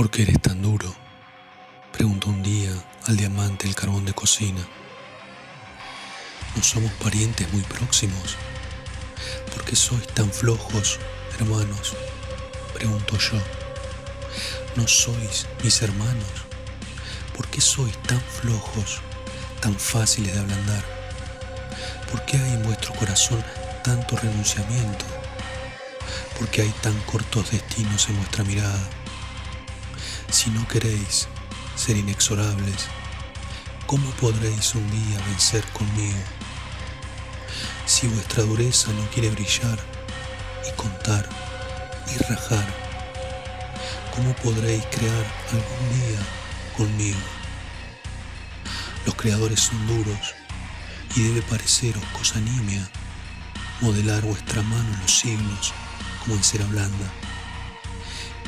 ¿Por qué eres tan duro? Preguntó un día al diamante el carbón de cocina. ¿No somos parientes muy próximos? ¿Por qué sois tan flojos, hermanos? Pregunto yo. ¿No sois mis hermanos? ¿Por qué sois tan flojos, tan fáciles de ablandar? ¿Por qué hay en vuestro corazón tanto renunciamiento? ¿Por qué hay tan cortos destinos en vuestra mirada? Si no queréis ser inexorables, ¿cómo podréis un día vencer conmigo? Si vuestra dureza no quiere brillar y contar y rajar, ¿cómo podréis crear algún día conmigo? Los creadores son duros y debe pareceros cosa nimia modelar vuestra mano en los siglos como en cera blanda.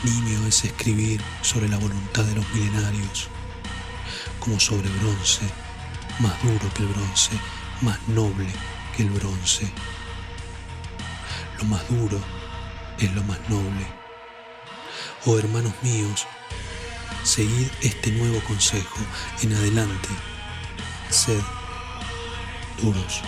Nimio es escribir sobre la voluntad de los milenarios, como sobre bronce, más duro que el bronce, más noble que el bronce. Lo más duro es lo más noble. Oh hermanos míos, seguid este nuevo consejo en adelante, sed duros.